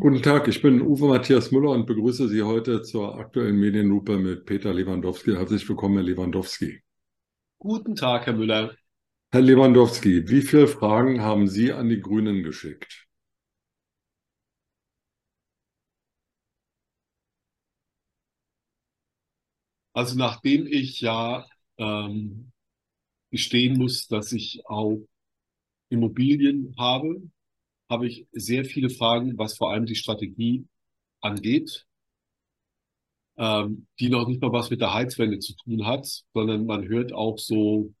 Guten Tag, ich bin Uwe Matthias Müller und begrüße Sie heute zur aktuellen Medienlupe mit Peter Lewandowski. Herzlich willkommen, Herr Lewandowski. Guten Tag, Herr Müller. Herr Lewandowski, wie viele Fragen haben Sie an die Grünen geschickt? Also nachdem ich ja ähm, gestehen muss, dass ich auch Immobilien habe, habe ich sehr viele Fragen, was vor allem die Strategie angeht, ähm, die noch nicht mal was mit der Heizwende zu tun hat, sondern man hört auch so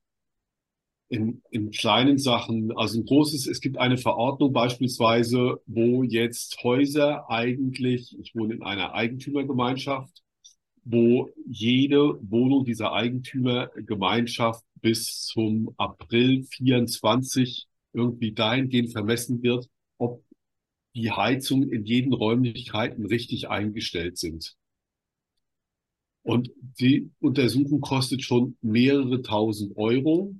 in, in kleinen Sachen, also ein großes, es gibt eine Verordnung beispielsweise, wo jetzt Häuser eigentlich, ich wohne in einer Eigentümergemeinschaft, wo jede Wohnung dieser Eigentümergemeinschaft bis zum April 24 irgendwie dahingehend vermessen wird, ob die Heizungen in jeden Räumlichkeiten richtig eingestellt sind. Und die Untersuchung kostet schon mehrere tausend Euro.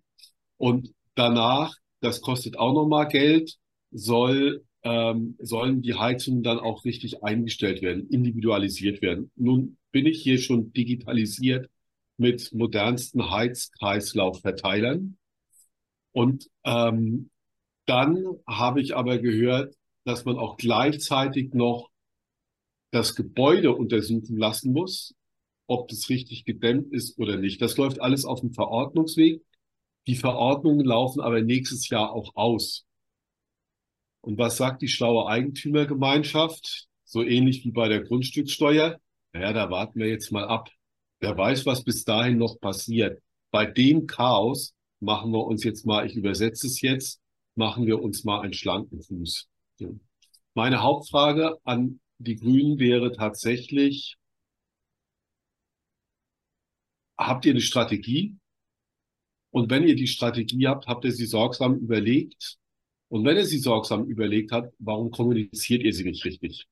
Und danach, das kostet auch nochmal Geld, soll, ähm, sollen die Heizungen dann auch richtig eingestellt werden, individualisiert werden. Nun bin ich hier schon digitalisiert mit modernsten Heizkreislaufverteilern. Und ähm, dann habe ich aber gehört, dass man auch gleichzeitig noch das Gebäude untersuchen lassen muss, ob das richtig gedämmt ist oder nicht. Das läuft alles auf dem Verordnungsweg. Die Verordnungen laufen aber nächstes Jahr auch aus. Und was sagt die schlaue Eigentümergemeinschaft? So ähnlich wie bei der Grundstückssteuer. Naja, da warten wir jetzt mal ab. Wer weiß, was bis dahin noch passiert. Bei dem Chaos machen wir uns jetzt mal, ich übersetze es jetzt, machen wir uns mal einen schlanken Fuß. Meine Hauptfrage an die Grünen wäre tatsächlich, habt ihr eine Strategie? Und wenn ihr die Strategie habt, habt ihr sie sorgsam überlegt? Und wenn ihr sie sorgsam überlegt habt, warum kommuniziert ihr sie nicht richtig?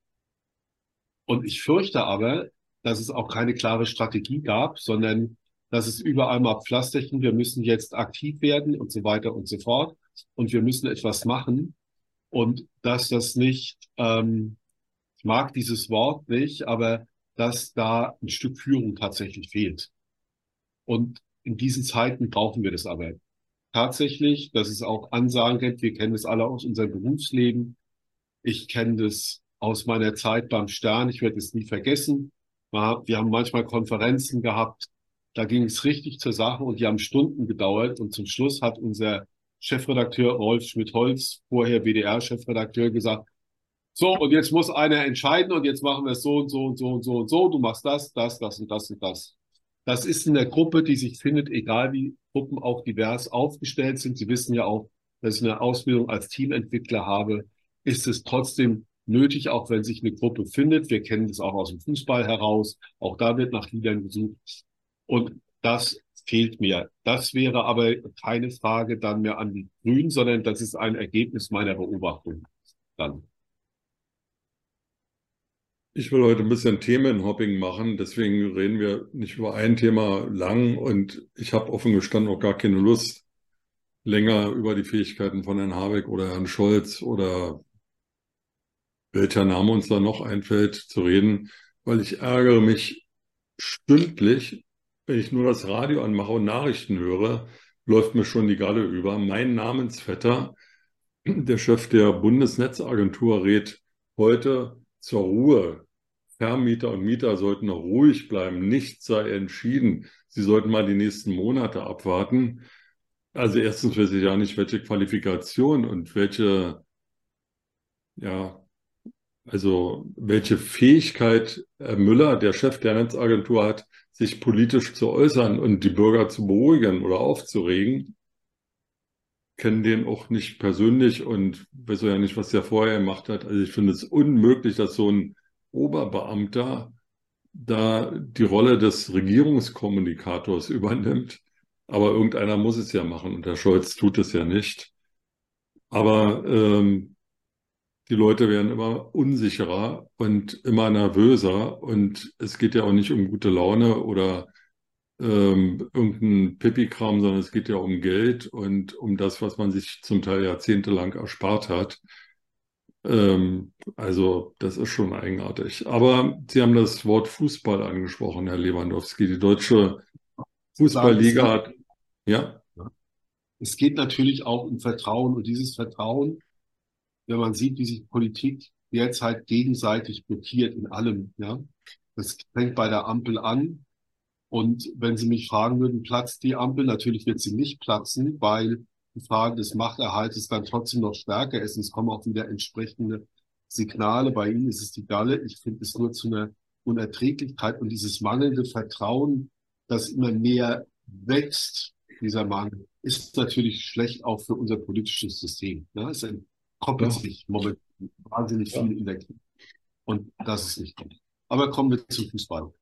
Und ich fürchte aber, dass es auch keine klare Strategie gab, sondern dass es überall mal Pflasterchen, wir müssen jetzt aktiv werden und so weiter und so fort. Und wir müssen etwas machen. Und dass das nicht, ähm, ich mag dieses Wort nicht, aber dass da ein Stück Führung tatsächlich fehlt. Und in diesen Zeiten brauchen wir das aber tatsächlich, dass es auch Ansagen gibt. Wir kennen das alle aus unserem Berufsleben. Ich kenne das aus meiner Zeit beim Stern. Ich werde es nie vergessen. Wir haben manchmal Konferenzen gehabt. Da ging es richtig zur Sache und die haben Stunden gedauert. Und zum Schluss hat unser Chefredakteur Rolf Schmidt-Holz, vorher WDR-Chefredakteur, gesagt, so, und jetzt muss einer entscheiden und jetzt machen wir es so und so und so und so und so. Du machst das, das, das und das und das. Das ist in der Gruppe, die sich findet, egal wie Gruppen auch divers aufgestellt sind. Sie wissen ja auch, dass ich eine Ausbildung als Teamentwickler habe, ist es trotzdem nötig, auch wenn sich eine Gruppe findet. Wir kennen das auch aus dem Fußball heraus. Auch da wird nach Liedern gesucht. Und das fehlt mir. Das wäre aber keine Frage dann mehr an die Grünen, sondern das ist ein Ergebnis meiner Beobachtung dann. Ich will heute ein bisschen Themenhopping machen, deswegen reden wir nicht über ein Thema lang und ich habe offen gestanden auch gar keine Lust, länger über die Fähigkeiten von Herrn Habeck oder Herrn Scholz oder welcher Name uns da noch einfällt zu reden, weil ich ärgere mich stündlich wenn ich nur das Radio anmache und Nachrichten höre, läuft mir schon die Galle über. Mein Namensvetter, der Chef der Bundesnetzagentur, rät heute zur Ruhe. Vermieter und Mieter sollten ruhig bleiben. Nichts sei entschieden. Sie sollten mal die nächsten Monate abwarten. Also erstens weiß ich ja nicht, welche Qualifikation und welche, ja, also welche Fähigkeit Herr Müller, der Chef der Netzagentur, hat, sich politisch zu äußern und die Bürger zu beruhigen oder aufzuregen, kennen den auch nicht persönlich und weiß ja nicht, was der vorher gemacht hat. Also ich finde es unmöglich, dass so ein Oberbeamter da die Rolle des Regierungskommunikators übernimmt. Aber irgendeiner muss es ja machen und der Scholz tut es ja nicht. Aber ähm, die Leute werden immer unsicherer und immer nervöser und es geht ja auch nicht um gute Laune oder ähm, irgendein Pipi-Kram, sondern es geht ja um Geld und um das, was man sich zum Teil jahrzehntelang erspart hat. Ähm, also das ist schon eigenartig. Aber Sie haben das Wort Fußball angesprochen, Herr Lewandowski. Die deutsche Fußballliga hat, ja. Es geht natürlich auch um Vertrauen und dieses Vertrauen, wenn man sieht, wie sich Politik derzeit gegenseitig blockiert in allem, ja. Das fängt bei der Ampel an. Und wenn Sie mich fragen würden, platzt die Ampel? Natürlich wird sie nicht platzen, weil die Frage des Machterhaltes dann trotzdem noch stärker ist. Und es kommen auch wieder entsprechende Signale. Bei Ihnen ist es die Galle. Ich finde es nur zu einer Unerträglichkeit und dieses mangelnde Vertrauen, das immer mehr wächst, dieser Mangel, ist natürlich schlecht auch für unser politisches System. Ja, es entkoppelt ja. sich momentan wahnsinnig viel in der Krise. Und das ist nicht gut. Aber kommen wir zum Fußball.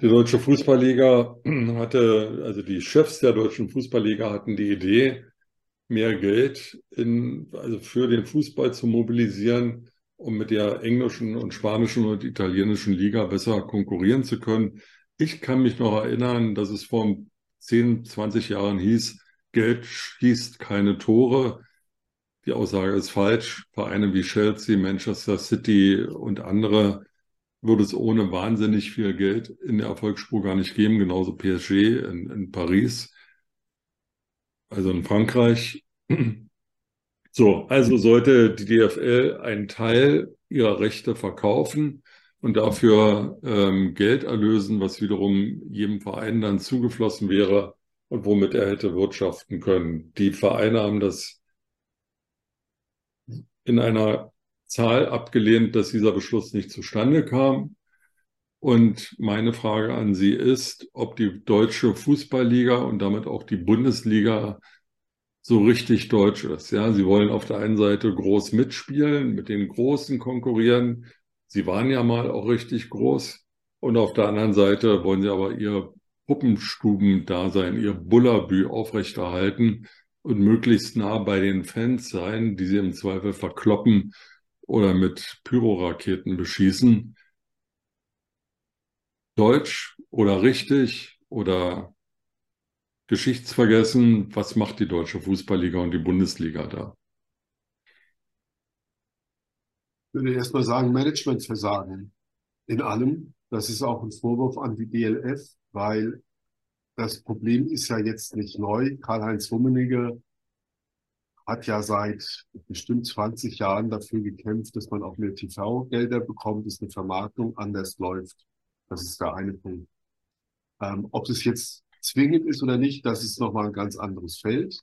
Die Deutsche Fußballliga hatte, also die Chefs der Deutschen Fußballliga hatten die Idee, mehr Geld in, also für den Fußball zu mobilisieren, um mit der englischen und spanischen und italienischen Liga besser konkurrieren zu können. Ich kann mich noch erinnern, dass es vor 10, 20 Jahren hieß, Geld schießt keine Tore. Die Aussage ist falsch. Vereine wie Chelsea, Manchester City und andere würde es ohne wahnsinnig viel Geld in der Erfolgsspur gar nicht geben, genauso PSG in, in Paris also in Frankreich. So, also sollte die DFL einen Teil ihrer Rechte verkaufen und dafür ähm, Geld erlösen, was wiederum jedem Verein dann zugeflossen wäre und womit er hätte wirtschaften können. Die Vereine haben das in einer Zahl abgelehnt, dass dieser Beschluss nicht zustande kam. Und meine Frage an Sie ist, ob die deutsche Fußballliga und damit auch die Bundesliga so richtig deutsch ist. Ja, sie wollen auf der einen Seite groß mitspielen, mit den Großen konkurrieren. Sie waren ja mal auch richtig groß. Und auf der anderen Seite wollen sie aber ihr Puppenstuben-Dasein, ihr Bullabü aufrechterhalten und möglichst nah bei den Fans sein, die sie im Zweifel verkloppen oder mit Pyroraketen beschießen. Deutsch oder richtig oder geschichtsvergessen? Was macht die deutsche Fußballliga und die Bundesliga da? Ich würde erstmal sagen, Managementversagen in allem. Das ist auch ein Vorwurf an die DLF, weil das Problem ist ja jetzt nicht neu. Karl-Heinz Rummenigge hat ja seit bestimmt 20 Jahren dafür gekämpft, dass man auch mehr TV-Gelder bekommt, dass eine Vermarktung anders läuft. Das ist der eine Punkt. Ähm, ob es jetzt zwingend ist oder nicht, das ist nochmal ein ganz anderes Feld.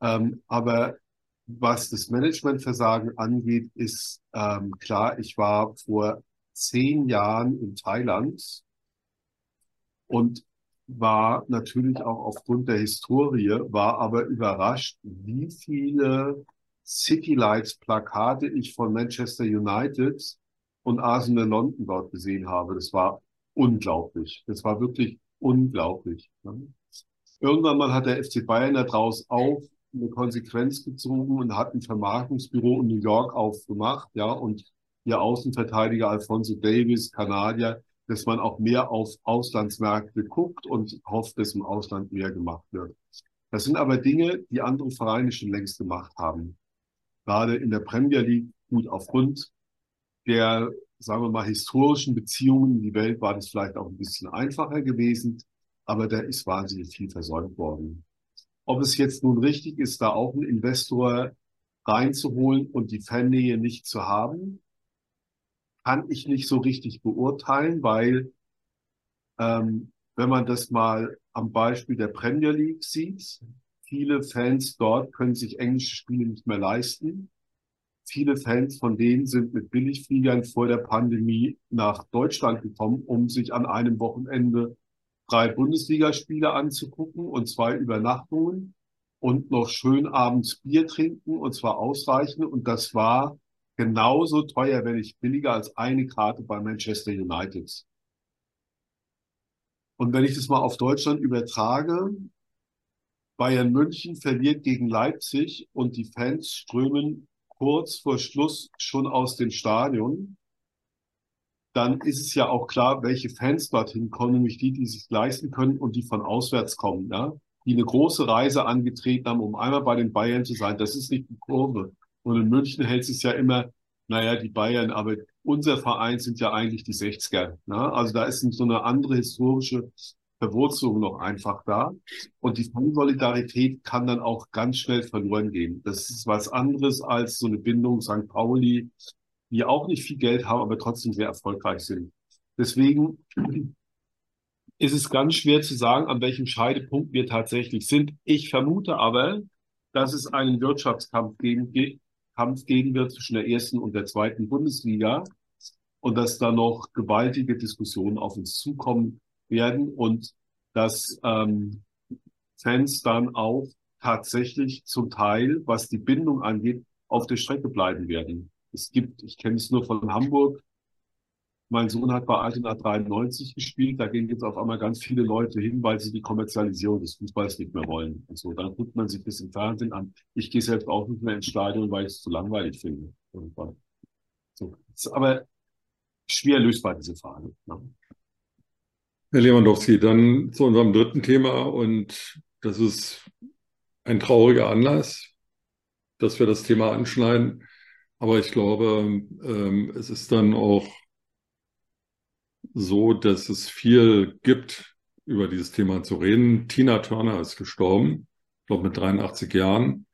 Ähm, aber was das Managementversagen angeht, ist ähm, klar, ich war vor zehn Jahren in Thailand und war natürlich auch aufgrund der Historie, war aber überrascht, wie viele City Lights Plakate ich von Manchester United und Arsenal London dort gesehen habe. Das war unglaublich. Das war wirklich unglaublich. Irgendwann mal hat der FC Bayern daraus auch eine Konsequenz gezogen und hat ein Vermarktungsbüro in New York aufgemacht, ja, und ihr Außenverteidiger Alfonso Davis, Kanadier, dass man auch mehr auf Auslandsmärkte guckt und hofft, dass im Ausland mehr gemacht wird. Das sind aber Dinge, die andere Vereine schon längst gemacht haben. Gerade in der Premier League, gut, aufgrund der, sagen wir mal, historischen Beziehungen in die Welt war das vielleicht auch ein bisschen einfacher gewesen, aber da ist wahnsinnig viel versäumt worden. Ob es jetzt nun richtig ist, da auch einen Investor reinzuholen und die Fannähe nicht zu haben, kann ich nicht so richtig beurteilen, weil ähm, wenn man das mal am Beispiel der Premier League sieht, viele Fans dort können sich englische Spiele nicht mehr leisten. Viele Fans von denen sind mit Billigfliegern vor der Pandemie nach Deutschland gekommen, um sich an einem Wochenende drei Bundesligaspiele anzugucken und zwei Übernachtungen und noch schön abends Bier trinken und zwar ausreichend. Und das war genauso teuer, wenn nicht billiger als eine Karte bei Manchester United. Und wenn ich das mal auf Deutschland übertrage, Bayern München verliert gegen Leipzig und die Fans strömen kurz vor Schluss schon aus dem Stadion, dann ist es ja auch klar, welche Fans dorthin kommen, nämlich die, die sich leisten können und die von auswärts kommen, ja, die eine große Reise angetreten haben, um einmal bei den Bayern zu sein. Das ist nicht die Kurve. Und in München hält es ja immer naja, die Bayern, aber unser Verein sind ja eigentlich die 60er. Ne? Also da ist so eine andere historische Verwurzelung noch einfach da. Und die Fansolidarität kann dann auch ganz schnell verloren gehen. Das ist was anderes als so eine Bindung St. Pauli, die auch nicht viel Geld haben, aber trotzdem sehr erfolgreich sind. Deswegen ist es ganz schwer zu sagen, an welchem Scheidepunkt wir tatsächlich sind. Ich vermute aber, dass es einen Wirtschaftskampf geben, Kampf geben wird zwischen der ersten und der zweiten Bundesliga und dass da noch gewaltige Diskussionen auf uns zukommen werden und dass ähm, Fans dann auch tatsächlich zum Teil, was die Bindung angeht, auf der Strecke bleiben werden. Es gibt, ich kenne es nur von Hamburg, mein Sohn hat bei Altena 93 gespielt, da gehen jetzt auf einmal ganz viele Leute hin, weil sie die Kommerzialisierung des Fußballs nicht mehr wollen. Und so, dann guckt man sich das im Fernsehen an. Ich gehe selbst auch nicht mehr ins Stadion, weil ich es zu langweilig finde. So. aber schwer lösbar, diese Frage. Ne? Herr Lewandowski, dann zu unserem dritten Thema und das ist ein trauriger Anlass, dass wir das Thema anschneiden. Aber ich glaube, ähm, es ist dann auch so, dass es viel gibt, über dieses Thema zu reden. Tina Turner ist gestorben, glaube mit 83 Jahren.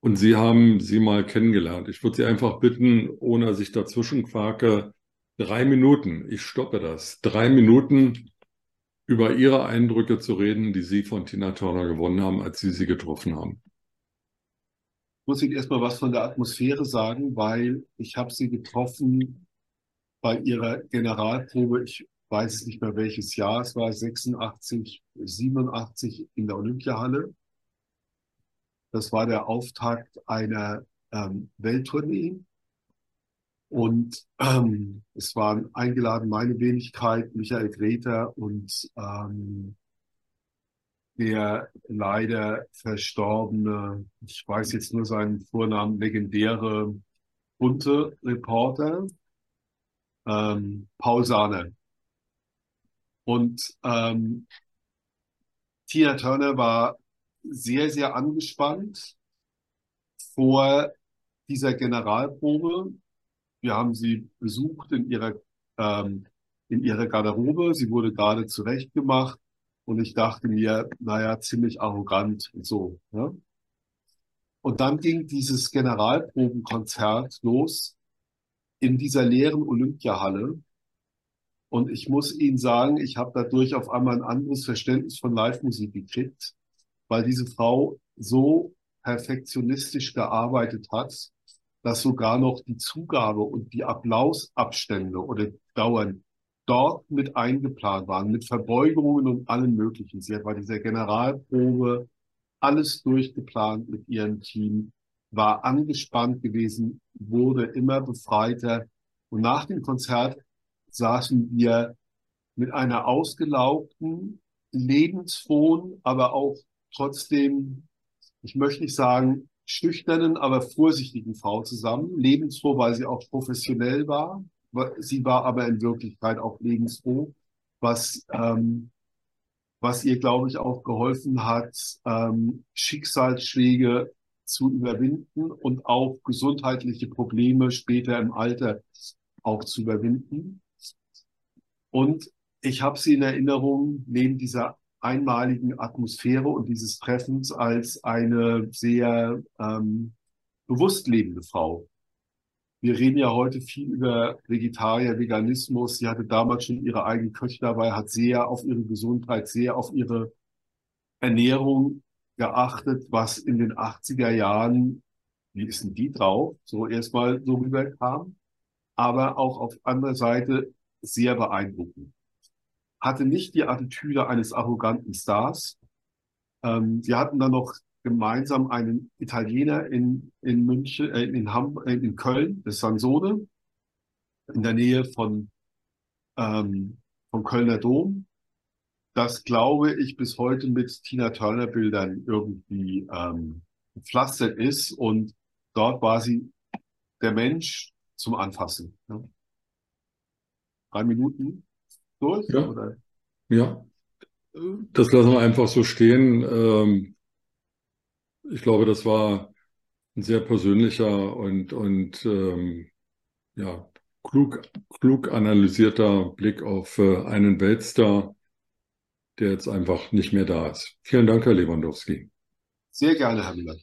Und Sie haben sie mal kennengelernt. Ich würde Sie einfach bitten, ohne dass ich dazwischen quake, drei Minuten, ich stoppe das, drei Minuten über Ihre Eindrücke zu reden, die Sie von Tina Turner gewonnen haben, als Sie sie getroffen haben. Ich muss Ihnen erstmal was von der Atmosphäre sagen, weil ich habe sie getroffen bei ihrer Generalprobe. Ich weiß nicht mehr welches Jahr, es war 86, 87 in der Olympiahalle. Das war der Auftakt einer ähm, Welttournee und ähm, es waren eingeladen meine Wenigkeit, Michael Greta und ähm, der leider verstorbene, ich weiß jetzt nur seinen Vornamen, legendäre bunte Reporter, ähm, Paul Sahne. Und ähm, Tina Turner war sehr, sehr angespannt vor dieser Generalprobe wir haben sie besucht in ihrer, ähm, in ihrer Garderobe. Sie wurde gerade zurechtgemacht und ich dachte mir, naja, ziemlich arrogant und so. Ne? Und dann ging dieses Generalprobenkonzert los in dieser leeren Olympiahalle. Und ich muss Ihnen sagen, ich habe dadurch auf einmal ein anderes Verständnis von Live-Musik gekriegt, weil diese Frau so perfektionistisch gearbeitet hat, dass sogar noch die Zugabe und die Applausabstände oder Dauern dort mit eingeplant waren, mit Verbeugungen und allem Möglichen. Sie hat bei dieser Generalprobe alles durchgeplant mit ihrem Team, war angespannt gewesen, wurde immer befreiter. Und nach dem Konzert saßen wir mit einer ausgelaugten, lebensfrohen, aber auch trotzdem, ich möchte nicht sagen, schüchternen, aber vorsichtigen Frau zusammen. Lebensfroh, weil sie auch professionell war. Sie war aber in Wirklichkeit auch lebensfroh, was, ähm, was ihr, glaube ich, auch geholfen hat, ähm, Schicksalsschläge zu überwinden und auch gesundheitliche Probleme später im Alter auch zu überwinden. Und ich habe sie in Erinnerung, neben dieser einmaligen Atmosphäre und dieses Treffens als eine sehr ähm, bewusst lebende Frau. Wir reden ja heute viel über Vegetarier, Veganismus. Sie hatte damals schon ihre eigene Köche dabei, hat sehr auf ihre Gesundheit, sehr auf ihre Ernährung geachtet, was in den 80er Jahren, wie ist denn die drauf, so erstmal so rüberkam, aber auch auf anderer Seite sehr beeindruckend hatte nicht die Attitüde eines arroganten Stars. Ähm, sie hatten dann noch gemeinsam einen Italiener in, in München, äh, in, Ham, äh, in Köln, das Sansone, in der Nähe von, ähm, vom Kölner Dom. Das glaube ich bis heute mit Tina Turner Bildern irgendwie ähm, gepflastert ist und dort war sie der Mensch zum Anfassen. Ne? Drei Minuten durch? Ja. Oder? ja, das lassen wir einfach so stehen. Ähm, ich glaube, das war ein sehr persönlicher und, und ähm, ja, klug, klug analysierter Blick auf äh, einen Weltstar, der jetzt einfach nicht mehr da ist. Vielen Dank, Herr Lewandowski. Sehr gerne, Herr Müller.